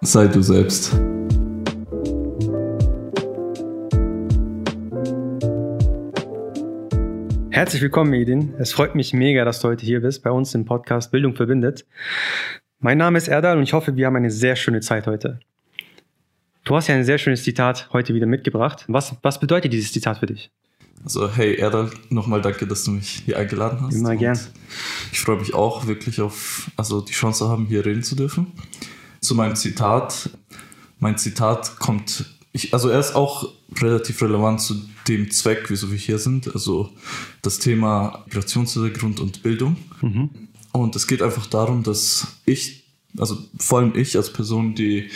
Sei du selbst. Herzlich willkommen, Edin. Es freut mich mega, dass du heute hier bist bei uns im Podcast Bildung verbindet. Mein Name ist Erdal und ich hoffe, wir haben eine sehr schöne Zeit heute. Du hast ja ein sehr schönes Zitat heute wieder mitgebracht. Was, was bedeutet dieses Zitat für dich? Also, hey Erdal, nochmal danke, dass du mich hier eingeladen hast. Immer gern. Ich freue mich auch wirklich auf, also die Chance haben, hier reden zu dürfen. Zu meinem Zitat. Mein Zitat kommt, ich, also er ist auch relativ relevant zu dem Zweck, wieso wir hier sind. Also das Thema Migrationshintergrund und Bildung. Mhm. Und es geht einfach darum, dass ich, also vor allem ich als Person, die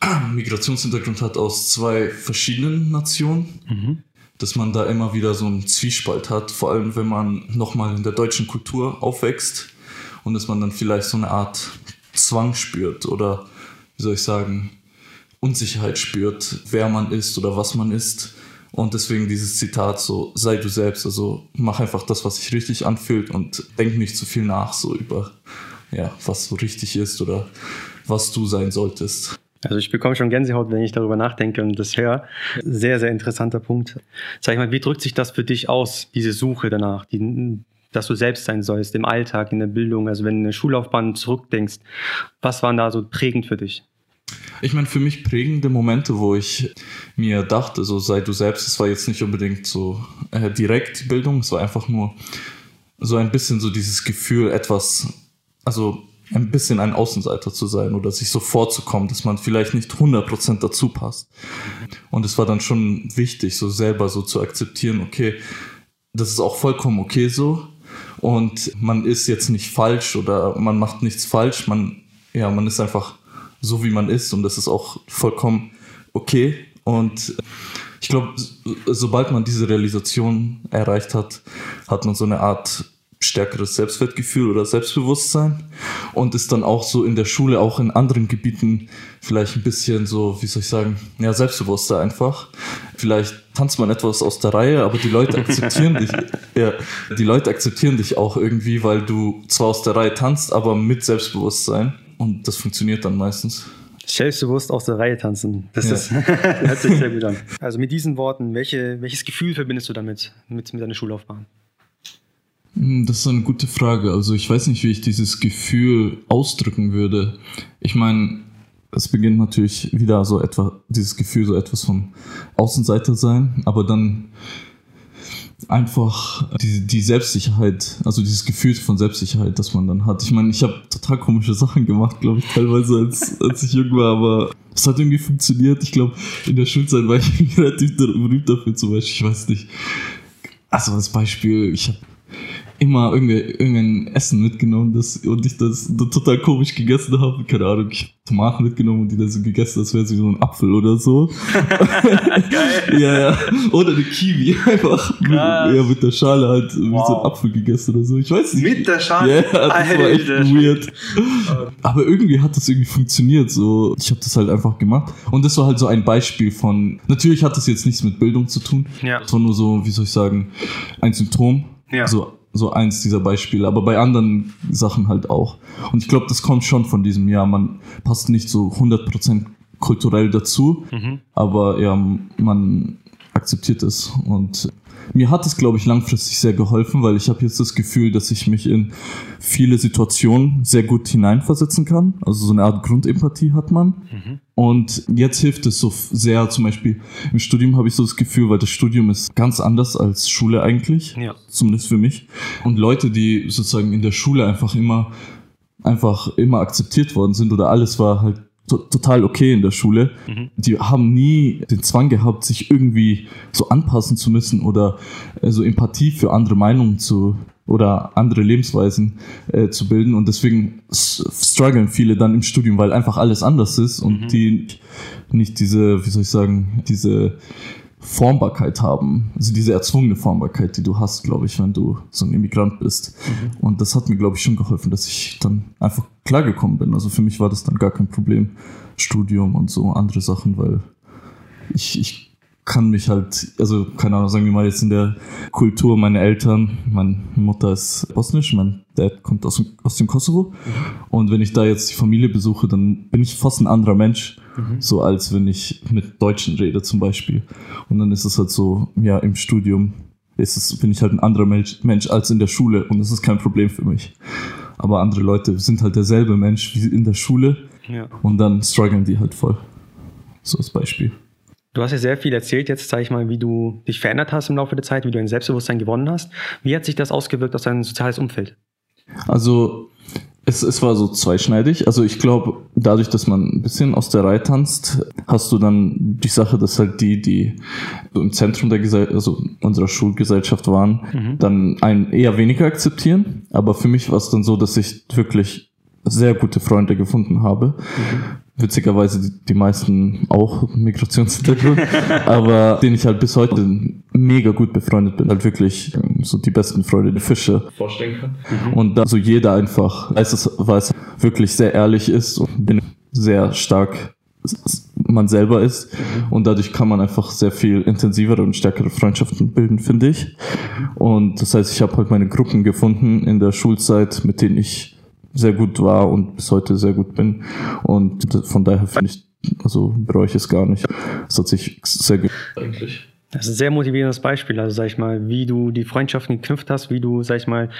Migrationshintergrund hat aus zwei verschiedenen Nationen, mhm. dass man da immer wieder so einen Zwiespalt hat, vor allem wenn man nochmal in der deutschen Kultur aufwächst und dass man dann vielleicht so eine Art Zwang spürt oder, wie soll ich sagen, Unsicherheit spürt, wer man ist oder was man ist. Und deswegen dieses Zitat so, sei du selbst, also mach einfach das, was sich richtig anfühlt und denk nicht zu viel nach, so über, ja, was so richtig ist oder was du sein solltest. Also ich bekomme schon Gänsehaut, wenn ich darüber nachdenke und das höre. Sehr, sehr interessanter Punkt. Sag ich mal, wie drückt sich das für dich aus, diese Suche danach, die, dass du selbst sein sollst im Alltag, in der Bildung, also wenn du eine Schullaufbahn zurückdenkst, was waren da so prägend für dich? Ich meine, für mich prägende Momente, wo ich mir dachte, so sei du selbst, es war jetzt nicht unbedingt so äh, direkt Bildung, es war einfach nur so ein bisschen so dieses Gefühl, etwas, also ein bisschen ein Außenseiter zu sein oder sich so vorzukommen, dass man vielleicht nicht 100% dazu passt. Und es war dann schon wichtig, so selber so zu akzeptieren, okay, das ist auch vollkommen okay so und man ist jetzt nicht falsch oder man macht nichts falsch, man, ja, man ist einfach so, wie man ist und das ist auch vollkommen okay. Und ich glaube, sobald man diese Realisation erreicht hat, hat man so eine Art stärkeres Selbstwertgefühl oder Selbstbewusstsein und ist dann auch so in der Schule, auch in anderen Gebieten vielleicht ein bisschen so, wie soll ich sagen, ja, selbstbewusster einfach. Vielleicht tanzt man etwas aus der Reihe, aber die Leute akzeptieren dich, ja, die Leute akzeptieren dich auch irgendwie, weil du zwar aus der Reihe tanzt, aber mit Selbstbewusstsein und das funktioniert dann meistens. Selbstbewusst aus der Reihe tanzen. Das ja. ist, hört sich sehr gut an. Also mit diesen Worten, welche, welches Gefühl verbindest du damit, mit, mit deiner Schullaufbahn? Hm, das ist eine gute Frage. Also ich weiß nicht, wie ich dieses Gefühl ausdrücken würde. Ich meine, es beginnt natürlich wieder so etwa, dieses Gefühl so etwas vom Außenseiter sein, aber dann einfach die, die Selbstsicherheit, also dieses Gefühl von Selbstsicherheit, das man dann hat. Ich meine, ich habe total komische Sachen gemacht, glaube ich, teilweise, als, als ich jung war, aber es hat irgendwie funktioniert. Ich glaube, in der Schulzeit war ich relativ berühmt dafür, zum Beispiel, ich weiß nicht. Also als Beispiel, ich habe immer irgendein Essen mitgenommen das, und ich das total komisch gegessen habe. Keine Ahnung, ich habe Tomaten mitgenommen und die dann so gegessen, als wäre sie so ein Apfel oder so. Geil. ja, ja. Oder eine Kiwi einfach. Krass. Ja, mit der Schale halt wow. wie so ein Apfel gegessen oder so. Ich weiß nicht. Mit der Schale? Ja, das Alter. war echt weird. Aber irgendwie hat das irgendwie funktioniert. So, ich habe das halt einfach gemacht. Und das war halt so ein Beispiel von. Natürlich hat das jetzt nichts mit Bildung zu tun. Ja. Das war nur so, wie soll ich sagen, ein Symptom. Ja. So so eins dieser Beispiele, aber bei anderen Sachen halt auch. Und ich glaube, das kommt schon von diesem Jahr. Man passt nicht so 100% kulturell dazu, mhm. aber ja, man akzeptiert es und mir hat es, glaube ich, langfristig sehr geholfen, weil ich habe jetzt das Gefühl, dass ich mich in viele Situationen sehr gut hineinversetzen kann. Also so eine Art Grundempathie hat man. Mhm. Und jetzt hilft es so sehr, zum Beispiel im Studium habe ich so das Gefühl, weil das Studium ist ganz anders als Schule eigentlich, ja. zumindest für mich. Und Leute, die sozusagen in der Schule einfach immer einfach immer akzeptiert worden sind oder alles war halt total okay in der Schule. Mhm. Die haben nie den Zwang gehabt, sich irgendwie so anpassen zu müssen oder äh, so Empathie für andere Meinungen zu oder andere Lebensweisen äh, zu bilden und deswegen strugglen viele dann im Studium, weil einfach alles anders ist und mhm. die nicht diese, wie soll ich sagen, diese Formbarkeit haben. Also diese erzwungene Formbarkeit, die du hast, glaube ich, wenn du so ein Immigrant bist. Mhm. Und das hat mir, glaube ich, schon geholfen, dass ich dann einfach klargekommen bin. Also für mich war das dann gar kein Problem. Studium und so andere Sachen, weil ich, ich kann mich halt, also keine Ahnung, sagen wir mal jetzt in der Kultur, meine Eltern, meine Mutter ist bosnisch, mein Dad kommt aus, aus dem Kosovo. Mhm. Und wenn ich da jetzt die Familie besuche, dann bin ich fast ein anderer Mensch, mhm. so als wenn ich mit Deutschen rede zum Beispiel. Und dann ist es halt so, ja, im Studium ist es, bin ich halt ein anderer Mensch, Mensch als in der Schule und das ist kein Problem für mich. Aber andere Leute sind halt derselbe Mensch wie in der Schule ja. und dann strugglen die halt voll. So als Beispiel. Du hast ja sehr viel erzählt jetzt, sage ich mal, wie du dich verändert hast im Laufe der Zeit, wie du ein Selbstbewusstsein gewonnen hast. Wie hat sich das ausgewirkt auf dein soziales Umfeld? Also es, es war so zweischneidig. Also ich glaube, dadurch, dass man ein bisschen aus der Reihe tanzt, hast du dann die Sache, dass halt die, die im Zentrum der Gesellschaft, also unserer Schulgesellschaft waren, mhm. dann einen eher weniger akzeptieren. Aber für mich war es dann so, dass ich wirklich sehr gute Freunde gefunden habe. Mhm witzigerweise die, die meisten auch Migrationshintergrund, aber den ich halt bis heute mega gut befreundet bin, halt wirklich ähm, so die besten Freunde, die Fische vorstellen kann. Mhm. Und da so jeder einfach weiß, es, weiß wirklich sehr ehrlich ist und bin sehr stark man selber ist mhm. und dadurch kann man einfach sehr viel intensivere und stärkere Freundschaften bilden, finde ich. Und das heißt, ich habe halt meine Gruppen gefunden in der Schulzeit, mit denen ich sehr gut war und bis heute sehr gut bin. Und von daher finde ich, also bereue ich es gar nicht. Es hat sich sehr gut eigentlich. Das ist ein sehr motivierendes Beispiel, also sag ich mal, wie du die Freundschaften geknüpft hast, wie du, sag ich mal,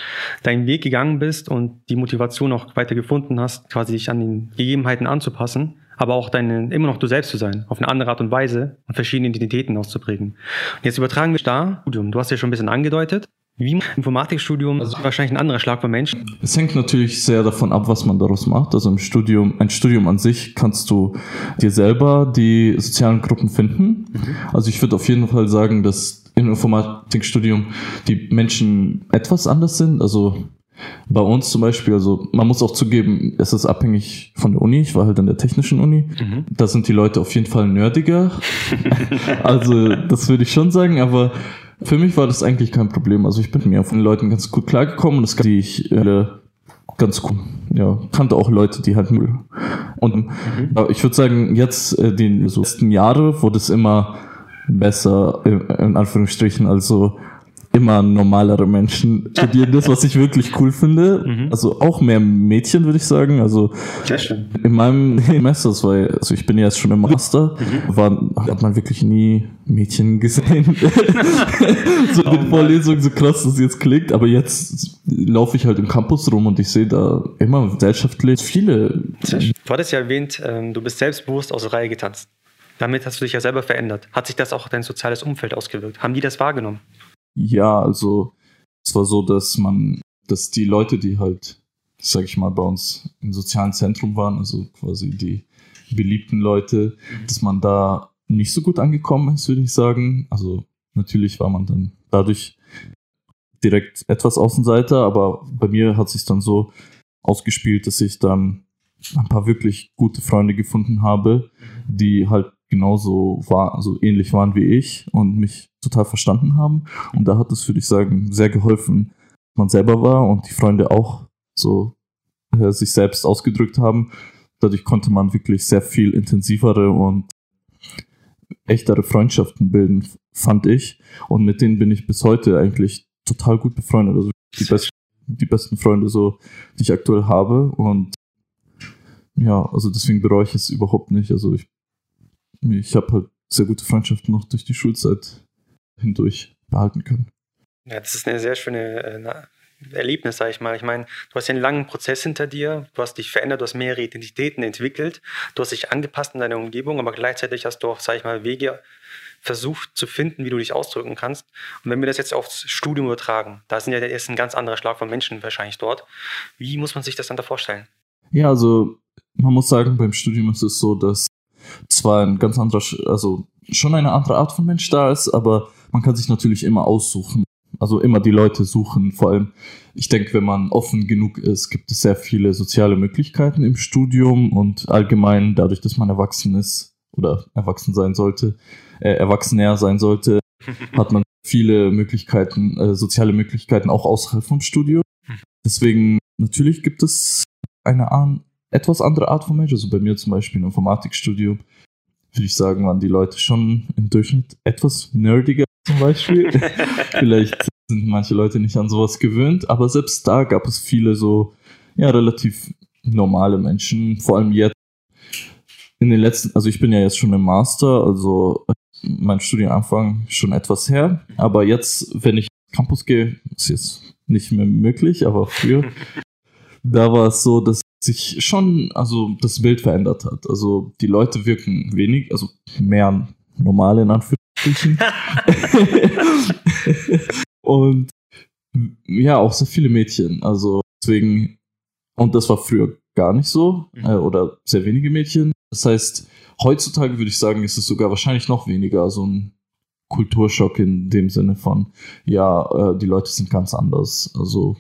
deinen Weg gegangen bist und die Motivation auch weiter gefunden hast, quasi dich an den Gegebenheiten anzupassen, aber auch deine, immer noch du selbst zu sein, auf eine andere Art und Weise und verschiedene Identitäten auszuprägen. Und jetzt übertragen wir da, du hast ja schon ein bisschen angedeutet, wie Informatikstudium, also wahrscheinlich ein anderer Schlag von Menschen. Es hängt natürlich sehr davon ab, was man daraus macht. Also im Studium, ein Studium an sich kannst du dir selber die sozialen Gruppen finden. Mhm. Also ich würde auf jeden Fall sagen, dass im Informatikstudium die Menschen etwas anders sind. Also bei uns zum Beispiel, also man muss auch zugeben, es ist abhängig von der Uni. Ich war halt an der technischen Uni. Mhm. Da sind die Leute auf jeden Fall nerdiger. also das würde ich schon sagen, aber für mich war das eigentlich kein Problem. Also ich bin mir von den Leuten ganz gut klargekommen und das die ich äh, ganz gut. Ja, kannte auch Leute, die halt Müll. Und mhm. ich würde sagen, jetzt äh, die so letzten Jahre wurde es immer besser, in, in Anführungsstrichen. Also immer normalere Menschen studieren das, was ich wirklich cool finde. Mhm. Also auch mehr Mädchen, würde ich sagen. Also in meinem Semester, weil, also ich bin ja jetzt schon im Master, mhm. war, hat man wirklich nie Mädchen gesehen. so oh, in Vorlesungen, so krass das jetzt klingt, aber jetzt laufe ich halt im Campus rum und ich sehe da immer gesellschaftlich viele. Du hattest ja erwähnt, ähm, du bist selbstbewusst aus der Reihe getanzt. Damit hast du dich ja selber verändert. Hat sich das auch auf dein soziales Umfeld ausgewirkt? Haben die das wahrgenommen? Ja, also es war so, dass man, dass die Leute, die halt, sag ich mal, bei uns im sozialen Zentrum waren, also quasi die beliebten Leute, mhm. dass man da nicht so gut angekommen ist, würde ich sagen. Also natürlich war man dann dadurch direkt etwas Außenseiter, aber bei mir hat sich dann so ausgespielt, dass ich dann ein paar wirklich gute Freunde gefunden habe, mhm. die halt genauso war, also ähnlich waren wie ich und mich total verstanden haben. Und da hat es, würde ich sagen, sehr geholfen, man selber war und die Freunde auch so äh, sich selbst ausgedrückt haben. Dadurch konnte man wirklich sehr viel intensivere und echtere Freundschaften bilden, fand ich. Und mit denen bin ich bis heute eigentlich total gut befreundet. Also die, best die besten Freunde, so, die ich aktuell habe. Und ja, also deswegen bereue ich es überhaupt nicht. Also ich ich habe halt sehr gute Freundschaften noch durch die Schulzeit hindurch behalten können. Ja, das ist eine sehr schöne äh, Erlebnis, sage ich mal. Ich meine, du hast ja einen langen Prozess hinter dir, du hast dich verändert, du hast mehrere Identitäten entwickelt, du hast dich angepasst in deiner Umgebung, aber gleichzeitig hast du auch, sage ich mal, Wege versucht zu finden, wie du dich ausdrücken kannst. Und wenn wir das jetzt aufs Studium übertragen, da sind ja ist ein ganz anderer Schlag von Menschen wahrscheinlich dort. Wie muss man sich das dann da vorstellen? Ja, also man muss sagen, beim Studium ist es so, dass zwar ein ganz anderer, also schon eine andere Art von Mensch da ist, aber man kann sich natürlich immer aussuchen. Also immer die Leute suchen. Vor allem, ich denke, wenn man offen genug ist, gibt es sehr viele soziale Möglichkeiten im Studium und allgemein dadurch, dass man erwachsen ist oder erwachsen sein sollte, äh, erwachsener sein sollte, hat man viele Möglichkeiten, äh, soziale Möglichkeiten auch außerhalb vom Studium. Deswegen natürlich gibt es eine etwas andere Art von Mensch. Also bei mir zum Beispiel im Informatikstudium würde ich sagen, waren die Leute schon im Durchschnitt etwas nerdiger zum Beispiel. Vielleicht sind manche Leute nicht an sowas gewöhnt, aber selbst da gab es viele so, ja, relativ normale Menschen, vor allem jetzt. In den letzten, also ich bin ja jetzt schon im Master, also mein Studienanfang schon etwas her, aber jetzt, wenn ich Campus gehe, ist jetzt nicht mehr möglich, aber früher, da war es so, dass sich schon, also das Bild verändert hat. Also die Leute wirken wenig, also mehr normal in Anführungsstrichen. und ja, auch sehr viele Mädchen. Also deswegen, und das war früher gar nicht so, mhm. äh, oder sehr wenige Mädchen. Das heißt, heutzutage würde ich sagen, ist es sogar wahrscheinlich noch weniger so ein Kulturschock in dem Sinne von, ja, äh, die Leute sind ganz anders. Also,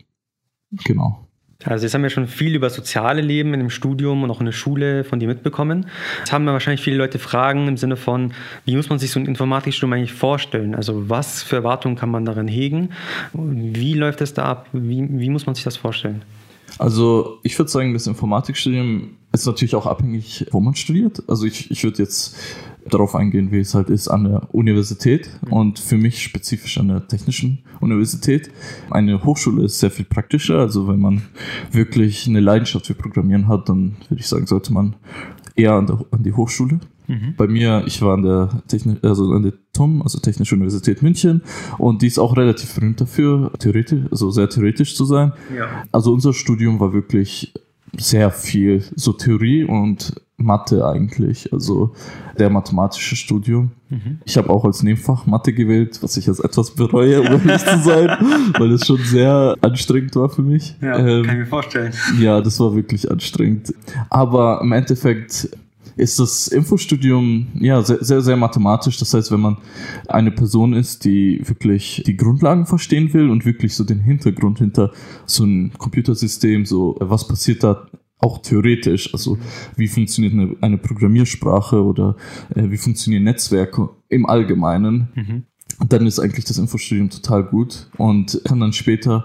genau. Also jetzt haben wir schon viel über soziale Leben in dem Studium und auch in der Schule von dir mitbekommen. Jetzt haben wir wahrscheinlich viele Leute Fragen im Sinne von, wie muss man sich so ein Informatikstudium eigentlich vorstellen? Also was für Erwartungen kann man darin hegen? Wie läuft es da ab? Wie, wie muss man sich das vorstellen? Also ich würde sagen, das Informatikstudium ist natürlich auch abhängig, wo man studiert. Also ich, ich würde jetzt darauf eingehen, wie es halt ist an der Universität und für mich spezifisch an der Technischen Universität. Eine Hochschule ist sehr viel praktischer, also wenn man wirklich eine Leidenschaft für Programmieren hat, dann würde ich sagen, sollte man eher an, der, an die Hochschule. Mhm. Bei mir, ich war an der Techni also an der TUM, also Technische Universität München, und die ist auch relativ berühmt dafür, theoretisch, also sehr theoretisch zu sein. Ja. Also unser Studium war wirklich sehr viel so Theorie und Mathe eigentlich, also der mathematische Studium. Mhm. Ich habe auch als Nebenfach Mathe gewählt, was ich jetzt etwas bereue, um ehrlich zu sein, weil es schon sehr anstrengend war für mich. Ja, ähm, kann ich mir vorstellen. Ja, das war wirklich anstrengend. Aber im Endeffekt ist das Infostudium ja sehr, sehr, sehr mathematisch. Das heißt, wenn man eine Person ist, die wirklich die Grundlagen verstehen will und wirklich so den Hintergrund hinter so einem Computersystem, so was passiert da auch theoretisch, also wie funktioniert eine, eine Programmiersprache oder äh, wie funktionieren Netzwerke im Allgemeinen, mhm. dann ist eigentlich das Infostudium total gut und kann dann später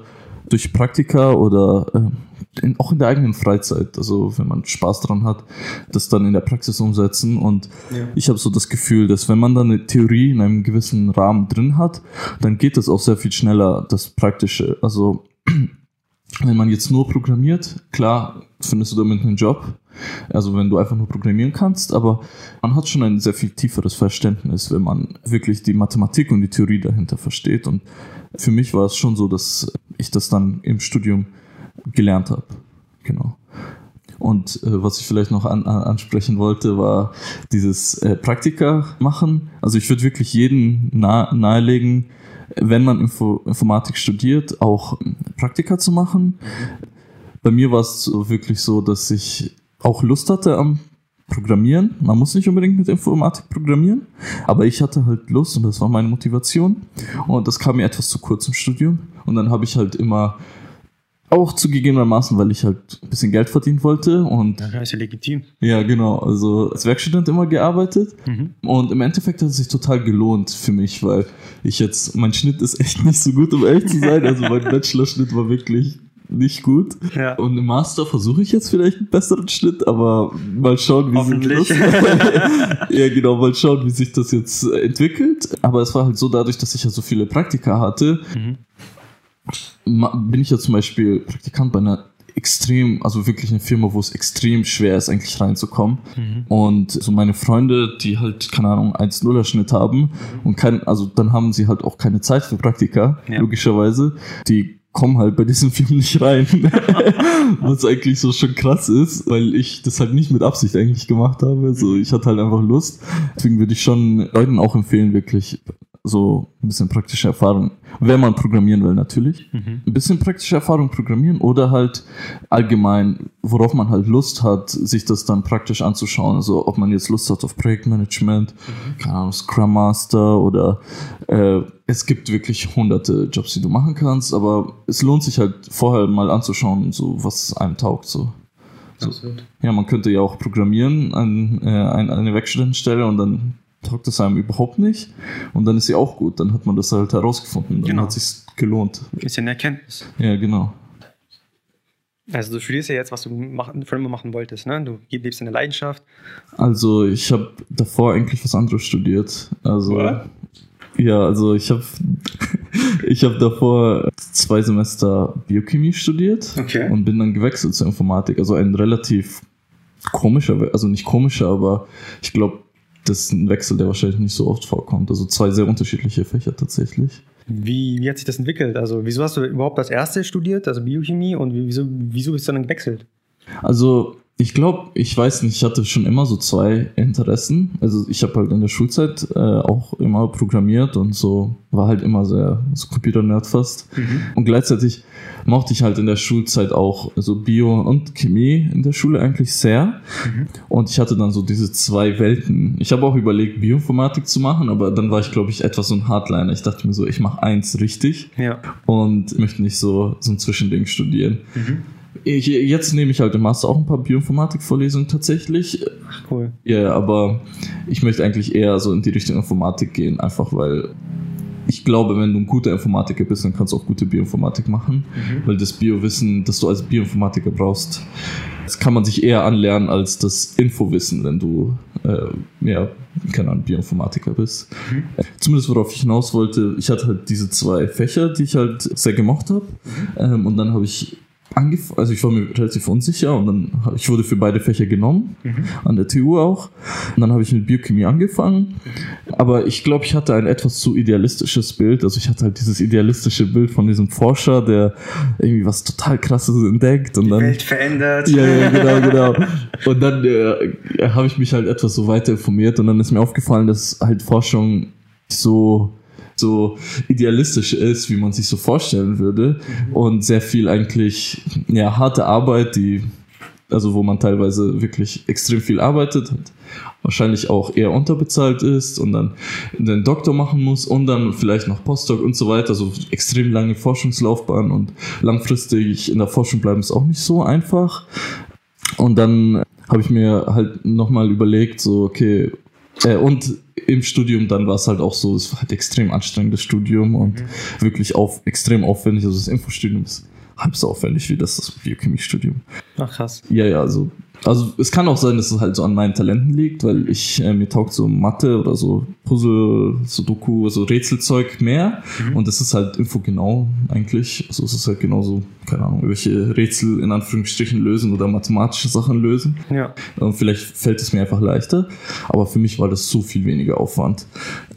durch Praktika oder äh, in, auch in der eigenen Freizeit, also wenn man Spaß dran hat, das dann in der Praxis umsetzen. Und ja. ich habe so das Gefühl, dass wenn man dann eine Theorie in einem gewissen Rahmen drin hat, dann geht das auch sehr viel schneller, das Praktische. Also wenn man jetzt nur programmiert, klar findest du damit einen Job, also wenn du einfach nur programmieren kannst, aber man hat schon ein sehr viel tieferes Verständnis, wenn man wirklich die Mathematik und die Theorie dahinter versteht. Und für mich war es schon so, dass ich das dann im Studium gelernt habe. Genau. Und äh, was ich vielleicht noch an, an, ansprechen wollte, war dieses äh, Praktika machen. Also ich würde wirklich jeden nahe, nahelegen, wenn man Info Informatik studiert, auch Praktika zu machen. Bei mir war es wirklich so, dass ich auch Lust hatte am Programmieren. Man muss nicht unbedingt mit Informatik programmieren, aber ich hatte halt Lust und das war meine Motivation. Und das kam mir etwas zu kurz im Studium. Und dann habe ich halt immer auch zugegebenermaßen, weil ich halt ein bisschen Geld verdienen wollte und. Ja, ist ja legitim. Ja, genau. Also als Werkstudent immer gearbeitet. Mhm. Und im Endeffekt hat es sich total gelohnt für mich, weil ich jetzt, mein Schnitt ist echt nicht so gut, um ehrlich zu sein. Also mein Bachelorschnitt war wirklich nicht gut. Ja. Und im Master versuche ich jetzt vielleicht einen besseren Schnitt, aber mal schauen, wie sich das. ja, genau, mal schauen, wie sich das jetzt entwickelt. Aber es war halt so dadurch, dass ich ja so viele Praktika hatte, mhm bin ich ja zum Beispiel Praktikant bei einer extrem, also wirklich eine Firma, wo es extrem schwer ist, eigentlich reinzukommen. Mhm. Und so meine Freunde, die halt, keine Ahnung, 1-0er-Schnitt haben mhm. und kein, also dann haben sie halt auch keine Zeit für Praktika, ja. logischerweise. Die kommen halt bei diesen Firmen nicht rein. Was eigentlich so schon krass ist, weil ich das halt nicht mit Absicht eigentlich gemacht habe. So, ich hatte halt einfach Lust. Deswegen würde ich schon Leuten auch empfehlen, wirklich so ein bisschen praktische Erfahrung, wenn man programmieren will natürlich, mhm. ein bisschen praktische Erfahrung programmieren oder halt allgemein, worauf man halt Lust hat, sich das dann praktisch anzuschauen. Also ob man jetzt Lust hat auf Projektmanagement, mhm. keine Ahnung, Scrum Master oder äh, es gibt wirklich hunderte Jobs, die du machen kannst, aber es lohnt sich halt vorher mal anzuschauen, so was einem taugt. So. So. Ja, man könnte ja auch programmieren an, äh, eine Werkstudentenstelle und dann taugt es einem überhaupt nicht. Und dann ist sie auch gut. Dann hat man das halt herausgefunden. Dann genau. hat es sich gelohnt. Ist ja eine Erkenntnis. Ja, genau. Also du studierst ja jetzt, was du machen, schon immer machen wolltest, ne? Du lebst in der Leidenschaft. Also ich habe davor eigentlich was anderes studiert. Also What? ja, also ich habe ich habe davor zwei Semester Biochemie studiert okay. und bin dann gewechselt zur Informatik. Also ein relativ komischer, also nicht komischer, aber ich glaube, das ist ein Wechsel, der wahrscheinlich nicht so oft vorkommt. Also zwei sehr unterschiedliche Fächer tatsächlich. Wie, wie hat sich das entwickelt? Also, wieso hast du überhaupt das erste studiert, also Biochemie, und wieso, wieso bist du dann gewechselt? Also, ich glaube, ich weiß nicht, ich hatte schon immer so zwei Interessen. Also ich habe halt in der Schulzeit äh, auch immer programmiert und so war halt immer sehr so Computer-Nerd fast. Mhm. Und gleichzeitig mochte ich halt in der Schulzeit auch so Bio und Chemie in der Schule eigentlich sehr. Mhm. Und ich hatte dann so diese zwei Welten. Ich habe auch überlegt, Bioinformatik zu machen, aber dann war ich, glaube ich, etwas so ein Hardliner. Ich dachte mir so, ich mache eins richtig ja. und möchte nicht so, so ein Zwischending studieren. Mhm. Jetzt nehme ich halt im Master auch ein paar Bioinformatik-Vorlesungen tatsächlich. Cool. Ja, aber ich möchte eigentlich eher so in die Richtung Informatik gehen, einfach weil ich glaube, wenn du ein guter Informatiker bist, dann kannst du auch gute Bioinformatik machen, mhm. weil das Biowissen, das du als Bioinformatiker brauchst, das kann man sich eher anlernen als das Infowissen, wenn du äh, ja, keine Ahnung, Bioinformatiker bist. Mhm. Zumindest worauf ich hinaus wollte, ich hatte halt diese zwei Fächer, die ich halt sehr gemocht habe. Mhm. Ähm, und dann habe ich angefangen, also ich war mir relativ unsicher und dann, ich wurde für beide Fächer genommen, mhm. an der TU auch. Und dann habe ich mit Biochemie angefangen. Aber ich glaube, ich hatte ein etwas zu idealistisches Bild. Also ich hatte halt dieses idealistische Bild von diesem Forscher, der irgendwie was total krasses entdeckt und Die dann. Welt verändert. Ja, ja, genau, genau. Und dann äh, habe ich mich halt etwas so weiter informiert und dann ist mir aufgefallen, dass halt Forschung so so idealistisch ist, wie man sich so vorstellen würde. Mhm. Und sehr viel eigentlich, ja, harte Arbeit, die, also wo man teilweise wirklich extrem viel arbeitet, wahrscheinlich auch eher unterbezahlt ist und dann den Doktor machen muss und dann vielleicht noch Postdoc und so weiter, so extrem lange Forschungslaufbahn und langfristig in der Forschung bleiben ist auch nicht so einfach. Und dann habe ich mir halt nochmal überlegt, so, okay, äh, und im Studium dann war es halt auch so, es war halt extrem anstrengendes Studium und mhm. wirklich auf, extrem aufwendig. Also das Infostudium ist halb so aufwendig wie das, das Biochemiestudium. Ach krass. Ja, ja, also also es kann auch sein, dass es halt so an meinen Talenten liegt, weil ich äh, mir taugt so Mathe oder so Puzzle, Sudoku, also Rätselzeug mehr mhm. und das ist halt infogenau eigentlich. Also es ist halt genauso, keine Ahnung, welche Rätsel in Anführungsstrichen lösen oder mathematische Sachen lösen. Ja. Und vielleicht fällt es mir einfach leichter, aber für mich war das so viel weniger Aufwand.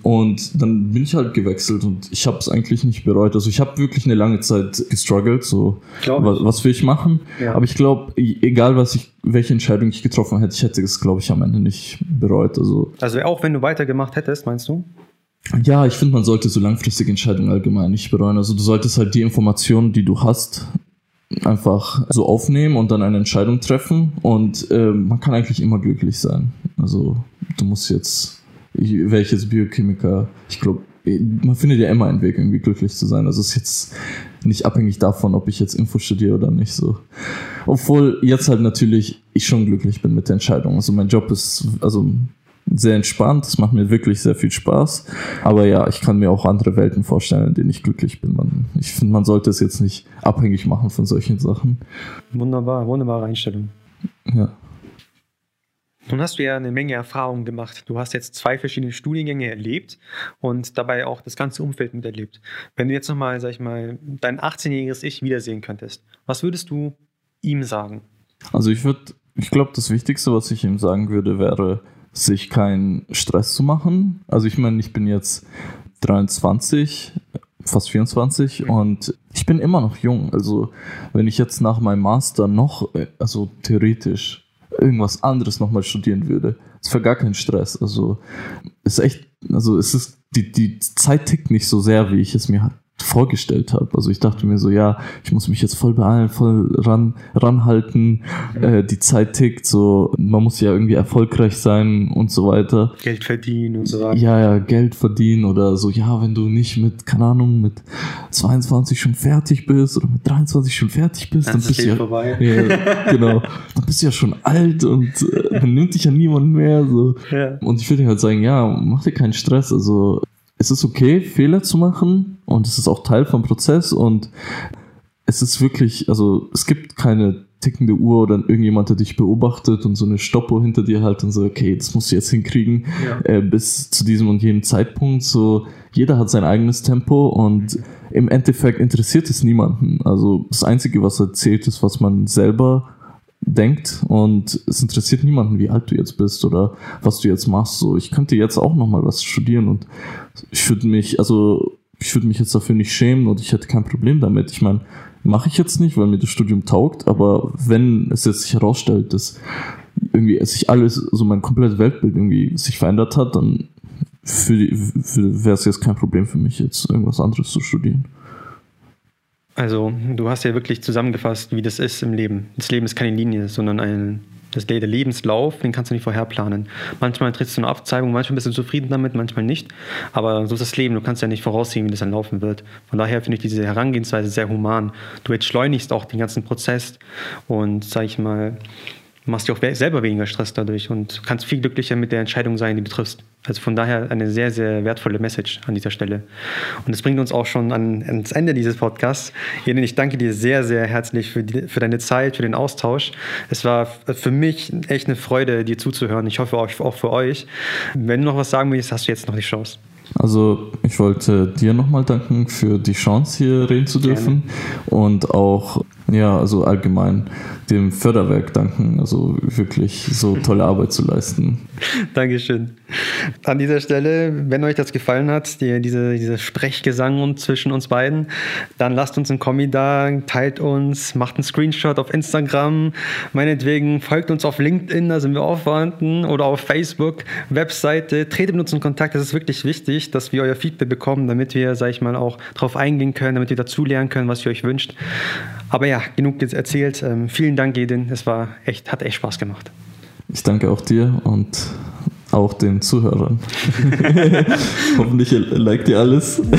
Und dann bin ich halt gewechselt und ich habe es eigentlich nicht bereut. Also ich habe wirklich eine lange Zeit gestruggelt, so was, was will ich machen. Ja. Aber ich glaube, egal was ich, welche Entscheidung ich getroffen hätte, ich hätte es, glaube ich, am Ende nicht bereut. Also, also auch wenn du weitergemacht hättest, meinst du? Ja, ich finde, man sollte so langfristige Entscheidungen allgemein nicht bereuen. Also du solltest halt die Informationen, die du hast, einfach so aufnehmen und dann eine Entscheidung treffen. Und äh, man kann eigentlich immer glücklich sein. Also du musst jetzt, welches Biochemiker, ich glaube, man findet ja immer einen Weg, irgendwie glücklich zu sein. Also es ist jetzt nicht abhängig davon, ob ich jetzt Info studiere oder nicht so. Obwohl jetzt halt natürlich ich schon glücklich bin mit der Entscheidung. Also mein Job ist also sehr entspannt, es macht mir wirklich sehr viel Spaß. Aber ja, ich kann mir auch andere Welten vorstellen, in denen ich glücklich bin. Man, ich finde, man sollte es jetzt nicht abhängig machen von solchen Sachen. Wunderbar, wunderbare Einstellung. Ja. Nun hast du ja eine Menge Erfahrungen gemacht. Du hast jetzt zwei verschiedene Studiengänge erlebt und dabei auch das ganze Umfeld miterlebt. Wenn du jetzt nochmal, sag ich mal, dein 18-jähriges Ich wiedersehen könntest, was würdest du ihm sagen? Also ich würde, ich glaube, das Wichtigste, was ich ihm sagen würde, wäre, sich keinen Stress zu machen. Also ich meine, ich bin jetzt 23, fast 24 mhm. und ich bin immer noch jung. Also wenn ich jetzt nach meinem Master noch, also theoretisch irgendwas anderes nochmal studieren würde. Es wäre gar kein Stress. Also ist echt, also es ist, die, die Zeit tickt nicht so sehr, wie ich es mir vorgestellt habe. Also ich dachte mir so, ja, ich muss mich jetzt voll beeilen, voll ran, ranhalten, mhm. äh, die Zeit tickt, so, man muss ja irgendwie erfolgreich sein und so weiter. Geld verdienen und so weiter. Ja, ja, Geld verdienen oder so, ja, wenn du nicht mit, keine Ahnung, mit 22 schon fertig bist oder mit 23 schon fertig bist, dann, dann bist du ja, vorbei. ja, genau, dann bist du ja schon alt und äh, dann nimmt dich ja niemand mehr, so. Ja. Und ich würde halt sagen, ja, mach dir keinen Stress, also es ist okay, Fehler zu machen und es ist auch Teil vom Prozess und es ist wirklich, also es gibt keine tickende Uhr oder irgendjemand, der dich beobachtet und so eine Stoppuhr hinter dir halt und so, okay, das musst du jetzt hinkriegen ja. äh, bis zu diesem und jenem Zeitpunkt. So, jeder hat sein eigenes Tempo und im Endeffekt interessiert es niemanden. Also das Einzige, was erzählt, ist, was man selber denkt und es interessiert niemanden, wie alt du jetzt bist oder was du jetzt machst. So, ich könnte jetzt auch noch mal was studieren und ich würde mich, also ich würde mich jetzt dafür nicht schämen und ich hätte kein Problem damit. Ich meine, mache ich jetzt nicht, weil mir das Studium taugt, aber wenn es jetzt sich herausstellt, dass irgendwie sich alles, so mein komplettes Weltbild irgendwie sich verändert hat, dann wäre es jetzt kein Problem für mich, jetzt irgendwas anderes zu studieren. Also, du hast ja wirklich zusammengefasst, wie das ist im Leben. Das Leben ist keine Linie, sondern ein das, der Lebenslauf, den kannst du nicht vorher planen. Manchmal trittst du eine Abzweigung, manchmal bist du zufrieden damit, manchmal nicht. Aber so ist das Leben, du kannst ja nicht voraussehen, wie das dann laufen wird. Von daher finde ich diese Herangehensweise sehr human. Du entschleunigst auch den ganzen Prozess und, sag ich mal, machst dir auch selber weniger Stress dadurch und kannst viel glücklicher mit der Entscheidung sein, die du triffst. Also von daher eine sehr, sehr wertvolle Message an dieser Stelle. Und das bringt uns auch schon an, ans Ende dieses Podcasts. Jenen, ich danke dir sehr, sehr herzlich für, die, für deine Zeit, für den Austausch. Es war für mich echt eine Freude, dir zuzuhören. Ich hoffe auch für euch. Wenn du noch was sagen willst, hast du jetzt noch die Chance. Also ich wollte dir nochmal danken für die Chance, hier reden zu dürfen Gerne. und auch ja, also allgemein dem Förderwerk danken, also wirklich so tolle Arbeit zu leisten. Dankeschön. An dieser Stelle, wenn euch das gefallen hat, die, diese, diese Sprechgesang zwischen uns beiden, dann lasst uns einen Kommi da, teilt uns, macht einen Screenshot auf Instagram, meinetwegen folgt uns auf LinkedIn, da sind wir auch oder auf Facebook, Webseite, tretet mit uns in Kontakt, das ist wirklich wichtig, dass wir euer Feedback bekommen, damit wir, sag ich mal, auch darauf eingehen können, damit wir dazulernen können, was ihr euch wünscht. Aber ja, genug jetzt erzählt. Ähm, vielen Dank, Edin. Es war echt, hat echt Spaß gemacht. Ich danke auch dir und auch den Zuhörern. Hoffentlich liked ihr alles.